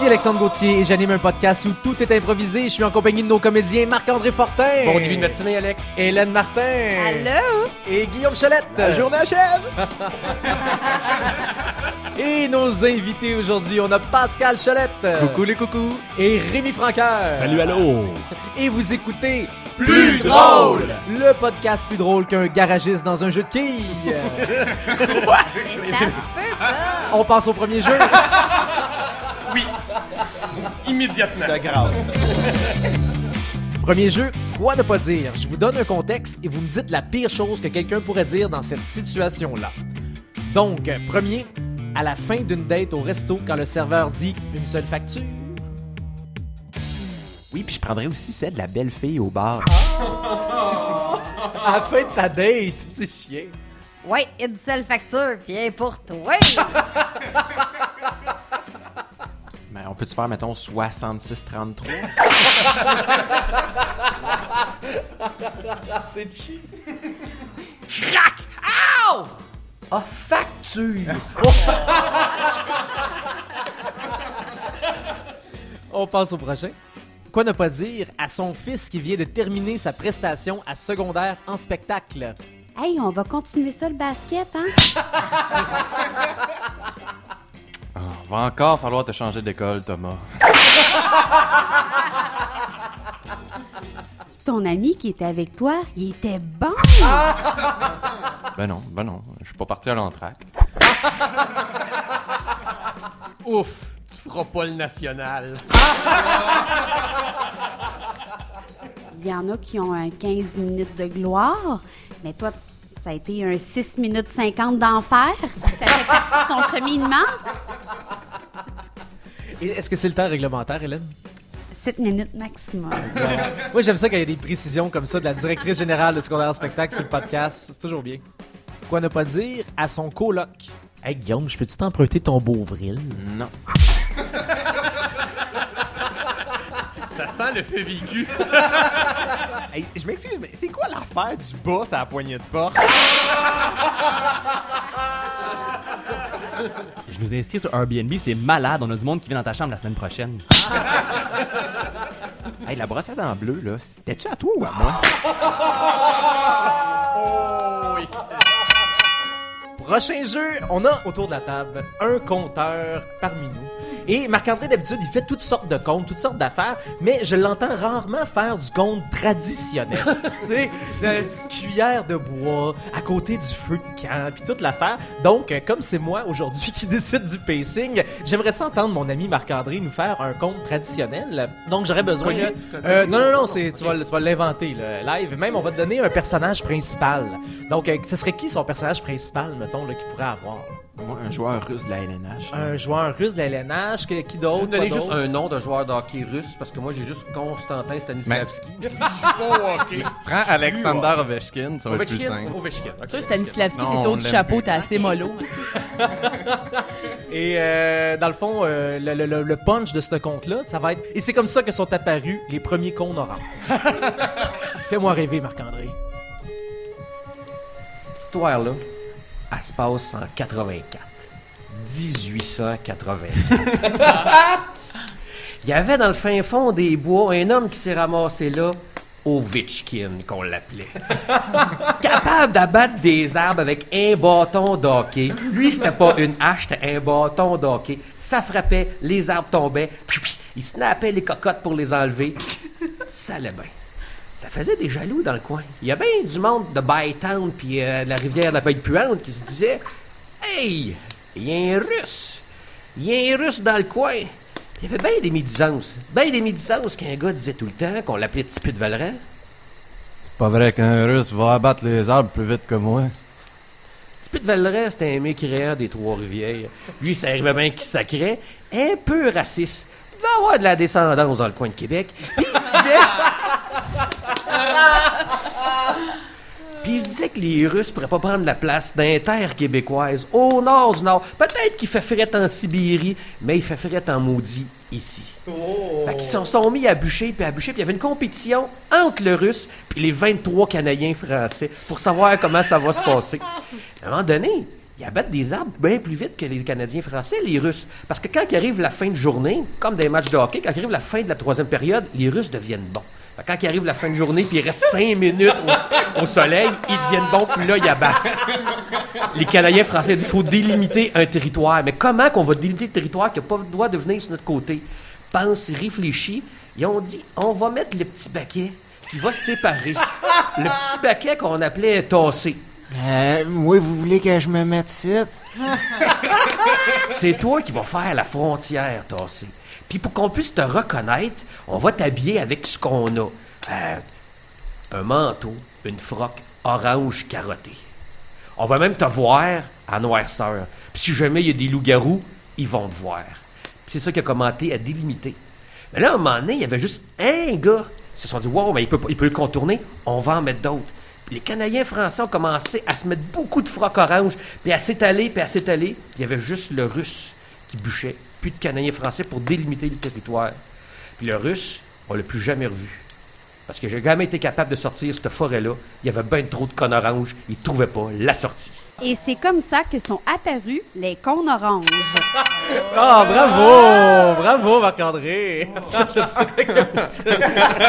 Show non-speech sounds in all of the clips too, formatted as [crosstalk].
Ici Alexandre Gauthier et j'anime un podcast où tout est improvisé. Je suis en compagnie de nos comédiens Marc-André Fortin. Bon début de matinée, Alex. Hélène Martin. Allô? Et Guillaume Chalette. La journée achève! [laughs] Et nos invités aujourd'hui, on a Pascal Chalette. Coucou les coucous! Et Rémi Franqueur. Salut, allô. Et vous écoutez Plus drôle! Le podcast plus drôle qu'un garagiste dans un jeu de quilles. [laughs] Mais ça se peut pas. on passe au premier jeu. [laughs] Immédiatement. De grâce. [laughs] Premier jeu, quoi ne pas dire? Je vous donne un contexte et vous me dites la pire chose que quelqu'un pourrait dire dans cette situation-là. Donc, premier, à la fin d'une date au resto, quand le serveur dit une seule facture. Oui, puis je prendrais aussi celle de la belle fille au bar. À la fin de ta date, c'est chiant. Ouais, une seule facture, viens pour toi. [laughs] On peut-tu faire, mettons, 66-33? [laughs] C'est cheap. Crac! Ow! Ah, facture! [laughs] On passe au prochain. Quoi ne pas dire à son fils qui vient de terminer sa prestation à secondaire en spectacle? hey, on va continuer ça le basket, hein? [laughs] Va encore falloir te changer d'école, Thomas. [laughs] Ton ami qui était avec toi, il était bon. [laughs] Ben non, ben non, je suis pas parti à l'entraque. [laughs] Ouf, tu feras pas le national. Il y en a qui ont un 15 minutes de gloire, mais toi, ça a été un 6 minutes 50 d'enfer. Ça fait partie de ton cheminement. Et Est-ce que c'est le temps réglementaire, Hélène? 7 minutes maximum. Moi, j'aime ça quand il y a des précisions comme ça de la directrice générale de secondaire en spectacle sur le podcast. C'est toujours bien. Quoi ne pas dire à son coloc? Hey Guillaume, je peux-tu t'emprunter ton Beauvril? Non. [laughs] Ça sent le fait vécu. [laughs] Hey, je m'excuse, mais c'est quoi l'affaire du boss à la poignée de porte? [laughs] Je nous ai inscrits sur Airbnb, c'est malade. On a du monde qui vient dans ta chambre la semaine prochaine. Hey, la brosse à dents bleue, là, c'était-tu à toi ou à moi? Oh oui. Prochain jeu, on a autour de la table un compteur parmi nous. Et Marc-André, d'habitude, il fait toutes sortes de comptes, toutes sortes d'affaires, mais je l'entends rarement faire du compte traditionnel. [laughs] tu sais, cuillère de bois, à côté du feu de camp, puis toute l'affaire. Donc, euh, comme c'est moi aujourd'hui [laughs] qui décide du pacing, j'aimerais ça entendre mon ami Marc-André nous faire un compte traditionnel. Donc, j'aurais besoin... Là- Euh, non, non, non, c'est, tu vas, tu vas l'inventer, le live. Même, on va te donner un personnage principal. Donc, euh, ce serait qui son personnage principal, mettons, là, qu'il pourrait avoir? Moi, un joueur russe de la LNH. Un joueur russe de la LNH, que- qui Vous d'autre? me donnez quoi juste un nom de joueur de hockey russe parce que moi j'ai juste Constantin Stanislavski. [laughs] Hockey. Prends Alexander Ovechkin, ça va être plus Ovechkin. simple. Ovechkin. ok, Ça, Stanislavski, c'est on haut du l'aime chapeau, t'es assez mollo. [laughs] Et euh, dans le fond, euh, le, le- le- le punch de ce compte-là, ça va être... Et c'est comme ça que sont apparus les premiers cons oranges. [laughs] Fais-moi rêver, Marc-André. Cette histoire-là, elle se passe en 84. 1884. [laughs] Il y avait dans le fin fond des bois un homme qui s'est ramassé là, Ovechkin, qu'on l'appelait. [laughs] Capable d'abattre des arbres avec un bâton d'hockey. Lui, c'était pas une hache, c'était un bâton d'hockey. Ça frappait, les arbres tombaient, il snappait les cocottes pour les enlever. Ça allait bien. Ça faisait des jaloux dans le coin. Il y a bien du monde de Bytown puis euh, de la rivière de la Baie Puante qui se disait Hey, il y a un russe. Il y a un russe dans le coin. Il y avait bien des médisances. Bien des médisances qu'un gars disait tout le temps, qu'on l'appelait Petit Pute Valran. Pas vrai qu'un russe va abattre les arbres plus vite que moi. Petit Pute Valran, c'était un mécréant des Trois-Rivières. Lui, ça arrivait bien qu'il sacrait. Un peu raciste. Il devait avoir de la descendance dans le coin de Québec. Puis il se disait. [laughs] Puis il se disait que les Russes pourraient pas prendre la place dans les terres québécoises, au nord du nord. Peut-être qu'il fait fret en Sibérie, mais il fait fret en maudit ici. Fait qu'ils se sont mis à bûcher, puis à bûcher, puis il y avait une compétition entre le Russe puis les 23 Canadiens français pour savoir comment ça va se passer. [laughs] À un moment donné, ils abattent des arbres bien plus vite que les Canadiens français, les Russes. Parce que quand arrive la fin de journée, comme des matchs de hockey, quand arrive la fin de la troisième période, les Russes deviennent bons. Quand il arrive la fin de journée, puis il reste cinq minutes au, au soleil, ils deviennent bons, puis là, ils abattent. Les Canadiens français disent qu'il faut délimiter un territoire. Mais comment qu'on va délimiter le territoire qui n'a pas le droit de venir sur notre côté? Pense, réfléchis. Ils ont dit, on va mettre le petit baquet qui va se séparer. Le petit baquet qu'on appelait tassé. Euh, oui, vous voulez que je me mette ici? C'est toi qui vas faire la frontière, tassé. Puis pour qu'on puisse te reconnaître, on va t'habiller avec ce qu'on a. Euh, un manteau, une froque orange carottée. On va même te voir à noirceur. Puis si jamais il y a des loups-garous, ils vont te voir. C'est ça qui a commenté à délimiter. Mais là, à un moment donné, il y avait juste un gars. Ils se sont dit, wow, mais il peut, le contourner, on va en mettre d'autres. Les Canadiens français ont commencé à se mettre beaucoup de frocs orange, puis à s'étaler, puis à s'étaler. Il y avait juste le russe qui bûchait, plus de Canadiens français pour délimiter le territoire. Le russe, on l'a plus jamais revu. Parce que j'ai jamais été capable de sortir cette forêt-là. Il y avait bien trop de cônes oranges. Ils trouvaient pas la sortie. Et c'est comme ça que sont apparus les cônes oranges. [laughs] Ah, bravo! Bravo, Marc-André! [laughs]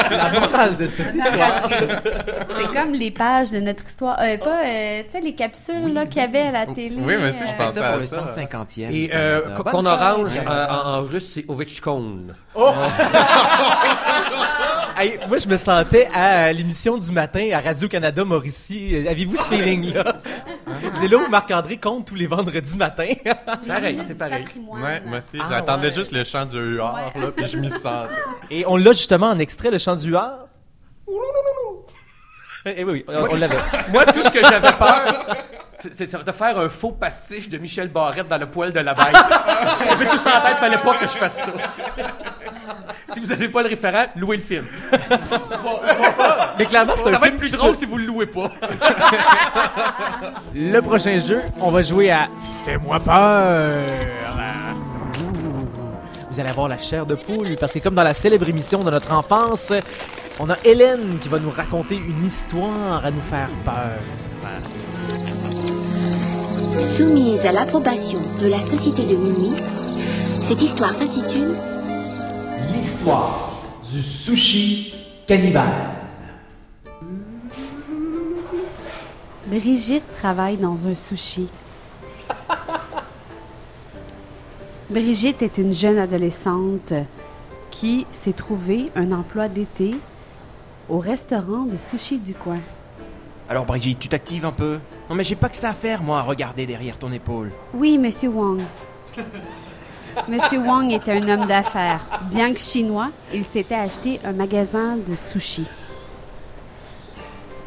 La morale de cette histoire. C'est comme les pages de notre histoire. Euh, pas, euh, tu sais, les capsules là, qu'il y avait à la télé. Oui, mais si, je euh, Fais pensais ça pour le ça. 150e. Et c'est euh, cône orange euh, en, en russe, c'est Ovechkon. [laughs] Hey, moi, je me sentais à l'émission du matin à Radio-Canada Mauricie. Aviez-vous ce feeling-là? C'est là où Marc-André compte tous les vendredis matins? Pareil, c'est pareil. Ouais, moi aussi, Ah, j'attendais ouais. juste le chant du huard, Ouais. là, puis je m'y sentais. Et on l'a justement en extrait, le chant du huard. Eh oui, oui, on, on l'avait. Moi, tout ce que j'avais peur, c'est c'est de faire un faux pastiche de Michel Barrette dans le poil de la bête. [laughs] J'avais tout ça en tête, fallait pas que je fasse ça. Si vous avez pas le référent, louez le film. [laughs] Mais clairement, c'est un Ça va film être plus qui drôle se- si vous le louez pas. Le prochain jeu, on va jouer à Fais-moi peur. Vous allez avoir la chair de poule parce que comme dans la célèbre émission de notre enfance, on a Hélène qui va nous raconter une histoire à nous faire peur. Soumise à l'approbation de la Société de minuit, cette histoire s'intitule L'histoire du sushi cannibale. Brigitte travaille dans un sushi. Brigitte est une jeune adolescente qui s'est trouvée un emploi d'été au restaurant de sushi du coin. Alors Brigitte, tu t'actives un peu? Non mais j'ai pas que ça à faire moi à regarder derrière ton épaule. Oui, Monsieur Wang. [laughs] [laughs] Monsieur Wang était un homme d'affaires. Bien que chinois, il s'était acheté un magasin de sushi.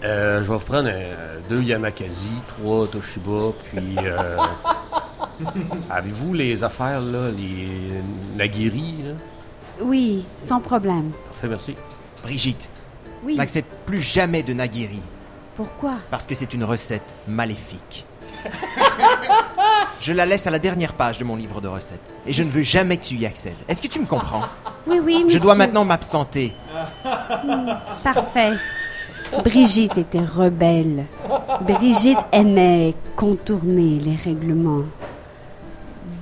Euh, je vais vous prendre euh, deux Yamakasi, trois Toshiba, puis... euh, [laughs] Avez-vous les affaires, là, les nagiri, là? Oui, sans problème. Parfait, merci. Brigitte, Oui, n'accepte plus jamais de nagiri pourquoi? parce que c'est une recette maléfique. [laughs] je la laisse à la dernière page de mon livre de recettes et je ne veux jamais que tu y accèdes. Est-ce que tu me comprends? [laughs] Oui, oui, Je monsieur. dois maintenant m'absenter. Parfait. Brigitte était rebelle. Brigitte aimait contourner les règlements.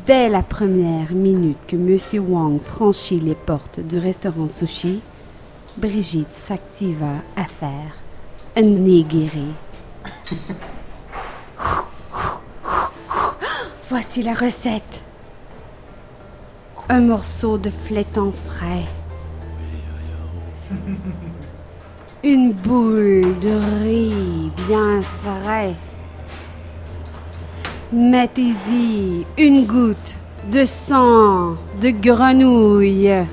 Dès la première minute que Monsieur Wang franchit les portes du restaurant de sushi, Brigitte s'activa à faire un nigiri. Voici la recette. Un morceau de flétan frais. Une boule de riz bien frais. Mettez-y une goutte de sang de grenouille.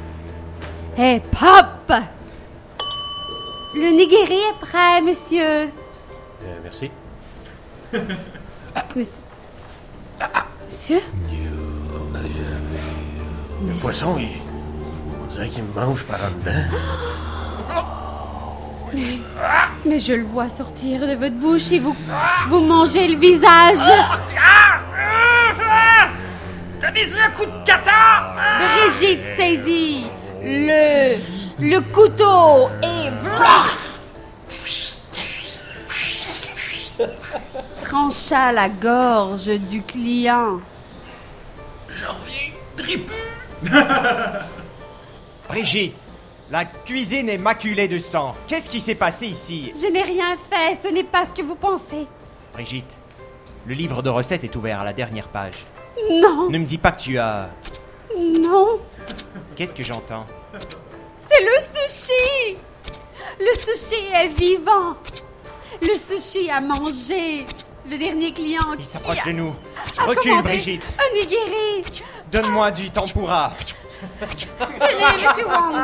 Et pop! Le nigiri est prêt, monsieur. Euh, merci. Monsieur. Monsieur? Le poisson, il... On dirait qu'il me mange par en dedans. Mais je le vois sortir de votre bouche et vous, vous mangez le visage. Donnez-y un coup de kata! Brigitte saisit le, le couteau et... trancha la gorge du client. [laughs] Brigitte, la cuisine est maculée de sang. Qu'est-ce qui s'est passé ici? Je n'ai rien fait, ce n'est pas ce que vous pensez. Brigitte, le livre de recettes est ouvert à la dernière page. Non, Ne me dis pas que tu as... non, Qu'est-ce que j'entends? C'est le sushi Le sushi est vivant Le sushi a mangé Le dernier client Il s'approche a- de nous. Recule, Brigitte. Un nigiri Donne-moi du tempura. Tenez, monsieur Wang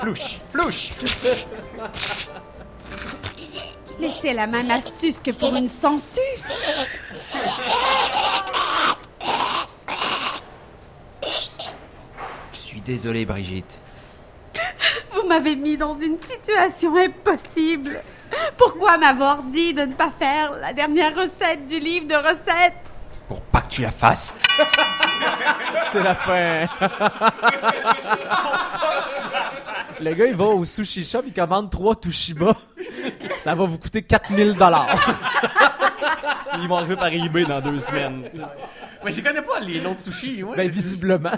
Flouche, flouche. Mais c'est la même astuce que pour une sangsue Je suis désolé, Brigitte. Vous m'avez mis dans une situation impossible Pourquoi m'avoir dit de ne pas faire la dernière recette du livre de recettes? Pour pas que tu la fasses. C'est la fin. Le gars, il va au sushi shop, il commande 3 Toshiba. Ça va vous coûter 4000 dollars. Ils vont arriver par eBay dans deux semaines. Mais je connais pas les noms de sushi, ouais. Ben, visiblement.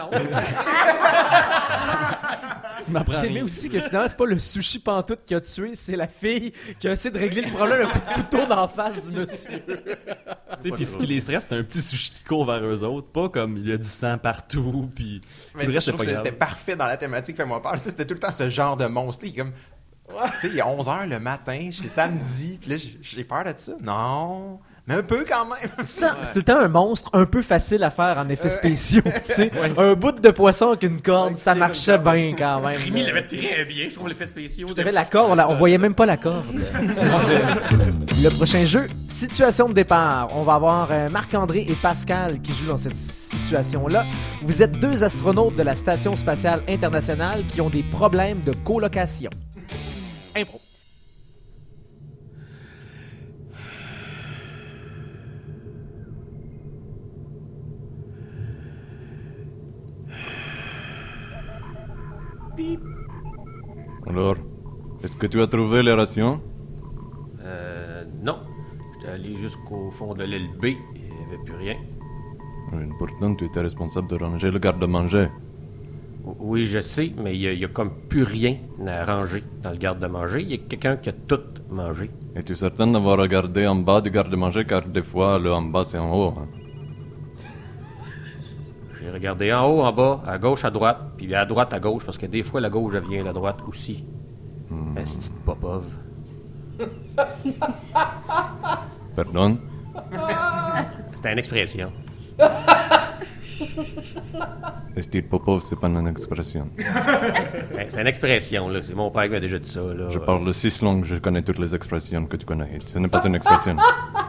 Tu m'apprends J'ai aimé rien. aussi que finalement, c'est pas le sushi pantoute qui a tué, c'est la fille qui a essayé de régler le problème un coup de couteau dans la face du monsieur. Tu sais, Puis ce qui les stresse, c'est un petit sushi qui court vers eux autres. Pas comme il y a du sang partout. Puis Mais le reste, je c'est trouve pas que c'était parfait dans la thématique Fais-moi peur. Tu sais, C'était tout le temps ce genre de monstre. là, il est comme. Tu sais, il est 11h le matin, c'est samedi, puis là, j'ai- j'ai peur de ça. Non. Mais un peu quand même. [laughs] C'est tout le temps un monstre un peu facile à faire en effets spéciaux, [laughs] tu sais. Un bout de poisson avec une corde, Ouais, ça marchait bien quand même. Rémi l'avait très bien, je trouve l'effet spéciaux. Tu avais la corde, on, la- on voyait même pas la corde. [laughs] Le prochain jeu, situation de départ. On va avoir euh, Marc-André et Pascal qui jouent dans cette situation-là. Vous êtes deux astronautes de la Station spatiale internationale qui ont des problèmes de colocation. Impro. Alors, est-ce que tu as trouvé les rations? Euh, non. J'étais allé jusqu'au fond de l'aile B, il n'y avait plus rien. Oui, Pourtant, tu étais responsable de ranger le garde-manger. Oui, je sais, mais il y, a- il y a comme plus rien à ranger dans le garde-manger. Il y a quelqu'un qui a tout mangé. Es-tu certain d'avoir regardé en bas du garde-manger car des fois, le en bas, c'est en haut. hein? J'ai regardé en haut, en bas, à gauche, à droite, puis à droite, à gauche, parce que des fois, la gauche devient la droite aussi. Esti de popov. Pardon? C'était une expression. Style Popov, c'est pas une expression? [laughs] C'est une expression, là. C'est mon père qui m'a déjà dit ça, là. Je parle six langues, je connais toutes les expressions que tu connais. Ce n'est pas une expression,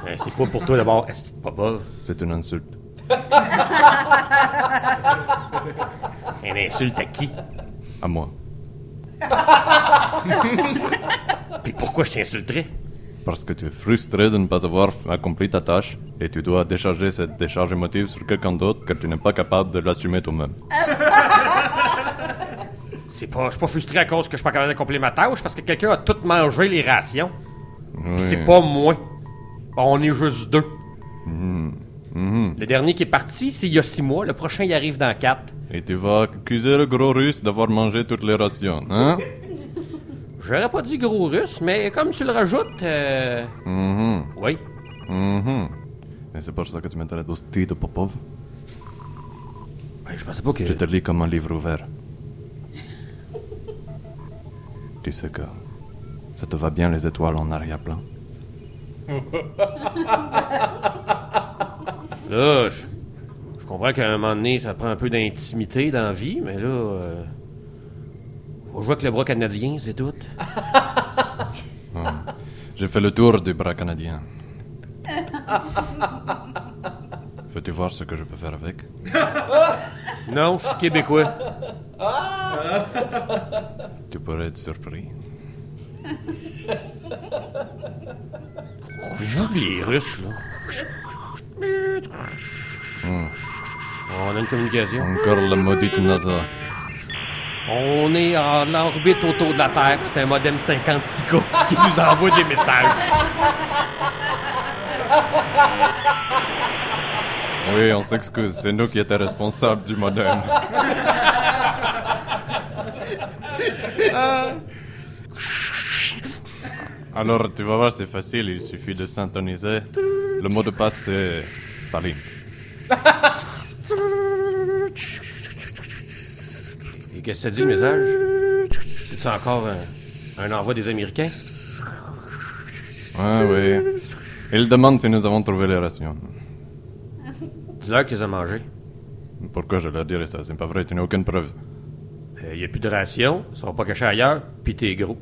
Ben, [laughs] c'est quoi pour toi d'abord, Esti de popov? c'est une insulte. [laughs] Une insulte à qui? À moi. [laughs] Puis pourquoi je t'insulterais? Parce que tu es frustré de ne pas avoir accompli ta tâche et tu dois décharger cette décharge émotive sur quelqu'un d'autre car tu n'es pas capable de l'assumer toi-même. [laughs] C'est pas, je suis pas frustré à cause que je suis pas capable d'accomplir ma tâche, parce que quelqu'un a tout mangé les rations. Oui. C'est pas moi. On est juste deux. Mhm. Le dernier qui est parti, c'est il y a six mois. Le prochain, il arrive dans quatre. Et tu vas accuser le gros russe d'avoir mangé toutes les rations, hein? [laughs] J'aurais pas dit gros russe, mais comme tu le rajoutes, euh... Mhm. Oui. Mhm. Et c'est pour ça que tu m'intéresses au style de Popov Ben, je pensais pas que... Je te lis comme un livre ouvert. tu sais que ça te va bien les étoiles en arrière-plan [laughs] Là, je, je comprends qu'à un moment donné, ça prend un peu d'intimité dans la vie, mais là... Euh... Faut jouer avec le bras canadien, c'est tout. [laughs] J'ai fait le tour du bras canadien. [laughs] Veux-tu voir ce que je peux faire avec? [laughs] Non, je suis québécois. Tu pourrais être surpris. J'oublie les Russes, là. On a une communication. Encore la maudite NASA. On est en orbite autour de la Terre, c'est un modem 56K qui nous envoie des messages. Oui, on s'excuse, c'est nous qui étions responsables du modem. Alors, tu vas voir, c'est facile, il suffit de syntoniser. Le mot de passe, c'est Et qu'est-ce que ça dit le message? C'est-tu encore un, un envoi des Américains? Ah oui. Il demande si nous avons trouvé les rations. Dis-leur qu'ils ont mangé. Pourquoi je leur dirais ça? C'est pas vrai, tu n'as aucune preuve. Il n'y a plus de rations, ils sont pas cachés ailleurs, puis t'es gros.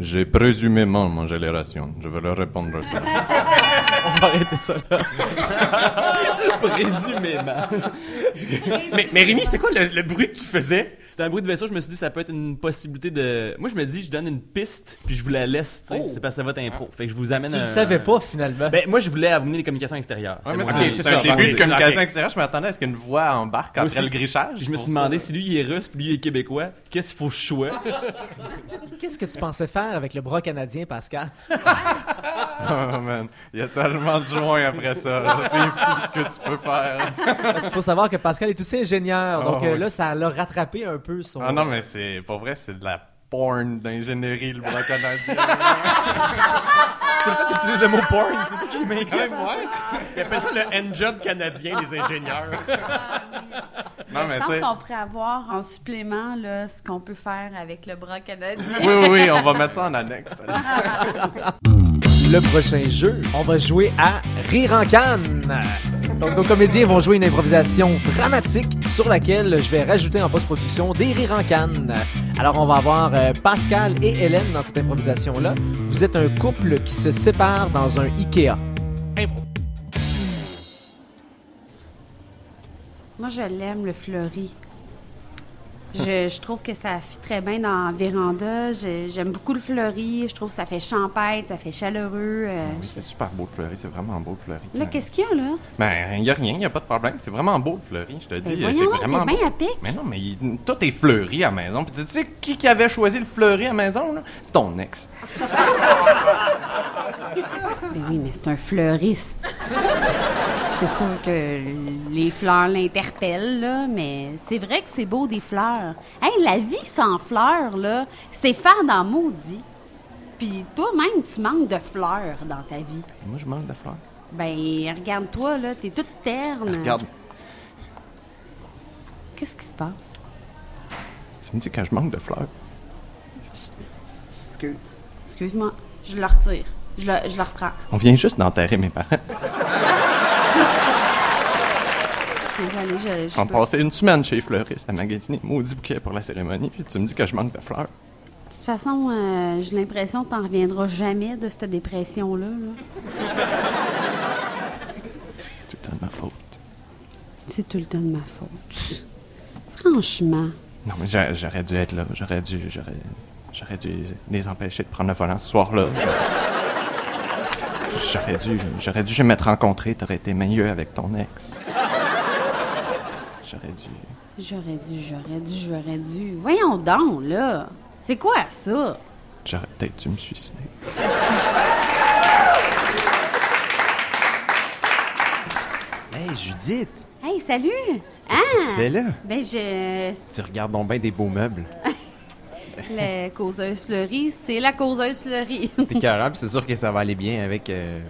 J'ai présumément mangé les rations. Je vais leur répondre ça. [laughs] On va arrêter ça là. [laughs] Présumément. mais, mais Rémi, c'était quoi le, le bruit que tu faisais? C'était un bruit de vaisseau, je me suis dit ça peut être une possibilité de. Moi je me dis je donne une piste puis je vous la laisse, tu sais, Oh. c'est parce que c'est votre impro. Fait que je vous amène Tu le savais pas finalement. Ben moi je voulais amener les communications extérieures. Mais mon c'est idée. c'est c'est ça, un début de communication extérieure. Je m'attendais à ce qu'une voix embarque après aussi. le grichage. Je me suis ça. demandé si lui il est russe puis lui il est québécois, qu'est-ce qu'il faut que je sois [laughs] Qu'est-ce que tu pensais faire avec le bras canadien, Pascal? [laughs] Oh man, il y a tellement de joints après ça. C'est fou ce que tu peux faire. Parce qu'il faut savoir que Pascal est aussi ingénieur. Donc Oh, euh, oui. là, ça l'a rattrapé un peu son. Ah non, mais c'est pas vrai, c'est de la porn d'ingénierie, le bras canadien. [laughs] C'est le fait que tu utilises le mot porn, c'est ça qui m'inquiète. Ils appellent ça le hand-job canadien des ingénieurs. Non, mais Je pense qu'on pourrait avoir en supplément là, ce qu'on peut faire avec le bras canadien. Oui, oui, oui, on va mettre ça en annexe. Le prochain jeu, on va jouer à Rire en canne. Donc nos comédiens vont jouer une improvisation dramatique sur laquelle je vais rajouter en post-production des rires en canne. Alors on va avoir euh, Pascal et Hélène dans cette improvisation-là. Vous êtes un couple qui se sépare dans un Ikea. Impro. Moi, je l'aime, le fleuri. Je, je trouve que ça fit très bien dans véranda. J'aime beaucoup le fleuri. Je trouve que ça fait champêtre, ça fait chaleureux. euh, Oui, c'est super beau le fleuri, c'est vraiment beau le fleuri. Là, qu'est-ce qu'il y a, là? Ben, il y a rien, il y a pas de problème. C'est vraiment beau le fleuri, je te dis. Ben c'est voyons, vraiment beau. bien à pic. Mais non, mais il- tout est fleuri à la maison. Puis tu sais qui qui avait choisi le fleuri à la maison, là? C'est ton ex. [laughs] Ben oui, mais c'est un fleuriste. [laughs] C'est sûr que les fleurs l'interpellent, là, mais c'est vrai que c'est beau des fleurs. Hey, la vie sans fleurs, là, c'est faire dans maudit. Puis toi-même, tu manques de fleurs dans ta vie. Moi, je manque de fleurs. Ben, regarde-toi, là, t'es toute terne. Regarde, Qu'est-ce qui se passe? tu me dis que je manque de fleurs. Excuse. Excuse-moi, je le retire. Je le, je le reprends. On vient juste d'enterrer mes parents. [laughs] Désolée, je, je On peux- passait une semaine chez les fleuristes à magasiner maudit bouquet pour la cérémonie, puis tu me dis que je manque de fleurs. De toute façon, euh, j'ai l'impression que t'en reviendras jamais de cette dépression-là. là. C'est tout le temps de ma faute. C'est tout le temps de ma faute. Franchement. Non, mais j'a- j'aurais dû être là. J'aurais dû, j'aurais, j'aurais dû les empêcher de prendre le volant ce soir-là. J'aurais dû, j'aurais dû jamais te rencontrer. T'aurais été meilleur avec ton ex. J'aurais dû. J'aurais dû, j'aurais dû, j'aurais dû. Voyons donc, là. C'est quoi ça? J'aurais peut-être dû me suicider. Hey, Judith, Hey, salut! qu'est-ce que tu fais là? Ben, je. Tu regardes donc bien des beaux meubles. La causeuse fleurie, c'est la causeuse fleurie. T'es carré, puis c'est sûr que ça va aller bien avec euh,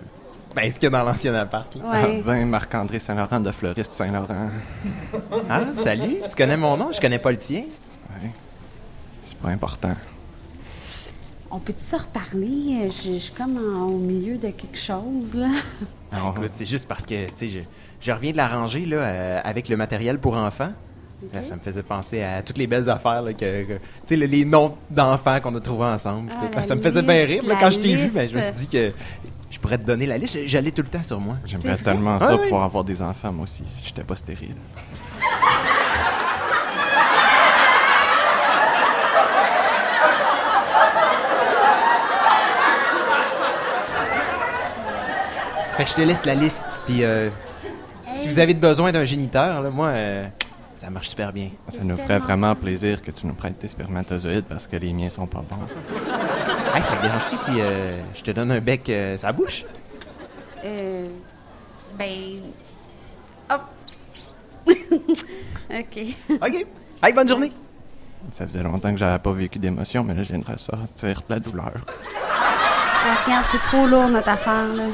ben, ce qu'il y a dans l'ancien appart. là. Ah, ben, Marc-André Saint-Laurent de Fleuriste Saint-Laurent. Ah, salut! Tu connais mon nom? Je connais pas le tien. Ouais. C'est pas important. On peut-tu se reparler? Je je suis comme en- au milieu de quelque chose, là. Alors, Écoute, c'est juste parce que, tu sais, je, je reviens de la rangée, là, euh, avec le matériel pour enfants. Là, ça me faisait penser à toutes les belles affaires, là, que, sais, les noms d'enfants qu'on a trouvés ensemble. Ah, la ça me faisait bien rire. quand je t'ai vu, ben, je me suis dit que je pourrais te donner la liste. J'allais tout le temps sur moi. J'aimerais tellement Ah ça oui. pouvoir avoir des enfants, moi aussi, si j'étais pas stérile. Fait que je te laisse la liste. Puis, euh, si vous avez besoin d'un géniteur, là, moi, euh, ça marche super bien. Ça nous ferait vraiment plaisir que tu nous prêtes tes spermatozoïdes parce que les miens sont pas bons. [laughs] Hey, ça te dérange-tu si euh, je te donne un bec euh, sa bouche? Euh. Ben. Oh! [laughs] ok. OK. Hey, bonne journée. Ça faisait longtemps que j'avais pas vécu d'émotion, mais là, je viens de ressortir de la douleur. Ah, regarde, c'est trop lourd notre affaire, là.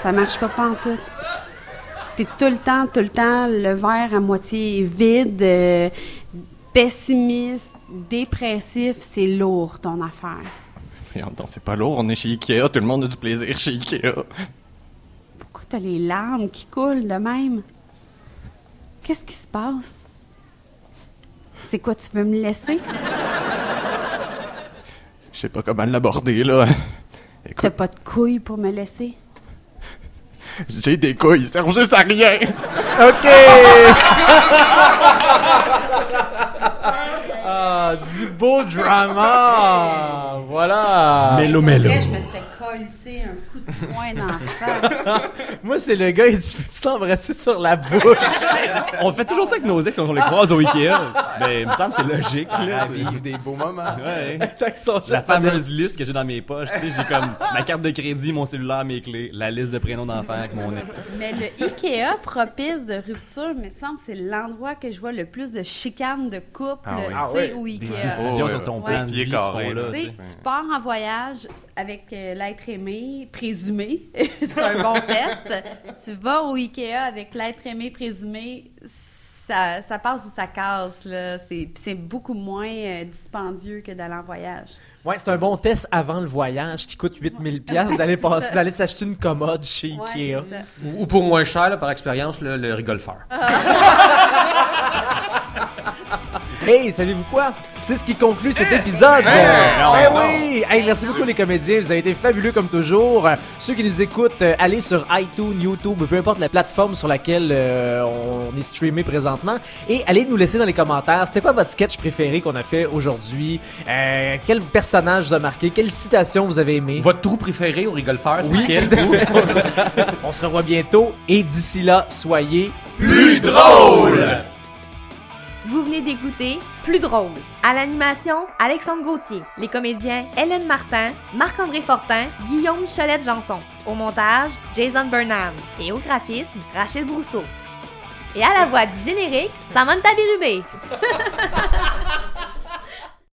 Ça marche pas, pas en tout. T'es tout le temps, tout le temps, le verre à moitié vide, euh, pessimiste, dépressif. C'est lourd, ton affaire. Même temps, c'est pas lourd, on est chez Ikea, tout le monde a du plaisir chez Ikea. Pourquoi t'as les larmes qui coulent de même? Qu'est-ce qui se passe? C'est quoi, tu veux me laisser? Je sais pas comment l'aborder, là. T'as pas de couilles pour me laisser? J'ai des couilles, ils servent juste à rien. OK! [laughs] ah, du beau drama! Voilà! Mélo, mélo. Après, je me serais collé un [laughs] Moi, c'est le gars, il dit Je peux t'embrasser sur la bouche? [laughs] On fait toujours ça avec nos ex quand on les croise au Ikea. Mais il me semble que c'est logique, là. À c'est- vivre des beaux moments. Ouais. [laughs] La ça fameuse liste que j'ai dans mes poches, tu sais, j'ai comme ma carte de crédit, mon cellulaire, mes clés, la liste de prénoms d'enfants avec mon ex. Mais le Ikea propice de rupture, me semble, c'est l'endroit que je vois le plus de chicanes de couple, Ah oui. Ah c'est oui. au Des Ikea. décisions sur ton ouais. plan de vie se font là. là. Tu pars en voyage avec euh, l'être aimé présumé, [laughs] c'est un bon test. Tu vas au Ikea avec l'être aimé présumé, ça, ça passe ou ça casse là. C'est c'est beaucoup moins euh, dispendieux que d'aller en voyage. Ouais, c'est un bon test avant le voyage qui coûte 8000 pièces d'aller [laughs] passer, d'aller s'acheter une commode chez Ouais, Ikea. Ou, ou pour moins cher, là, par expérience, là, le rigolfeur. [laughs] Hey, savez-vous quoi? C'est ce qui conclut cet épisode! Eh oui! Hey, merci beaucoup les comédiens, vous avez été fabuleux comme toujours. Euh, Ceux qui nous écoutent, euh, allez sur iTunes, YouTube, peu importe la plateforme sur laquelle euh, on est streamé présentement, et allez nous laisser dans les commentaires, c'était quoi votre sketch préféré qu'on a fait aujourd'hui? Euh, quel personnage vous a marqué? Quelle citation vous avez aimé? Votre trou préféré au rigolfeur, c'est Oui, lequel? tout à fait. [laughs] On se revoit bientôt, et d'ici là, soyez Plus drôle! Vous venez d'écouter Plus drôle. À l'animation, Alexandre Gauthier. Les comédiens Hélène Martin, Marc-André Fortin, Guillaume Cholette-Janson. Au montage, Jason Burnham. Et au graphisme, Rachel Brousseau. Et à la voix du générique, Samantha Birubé. [laughs]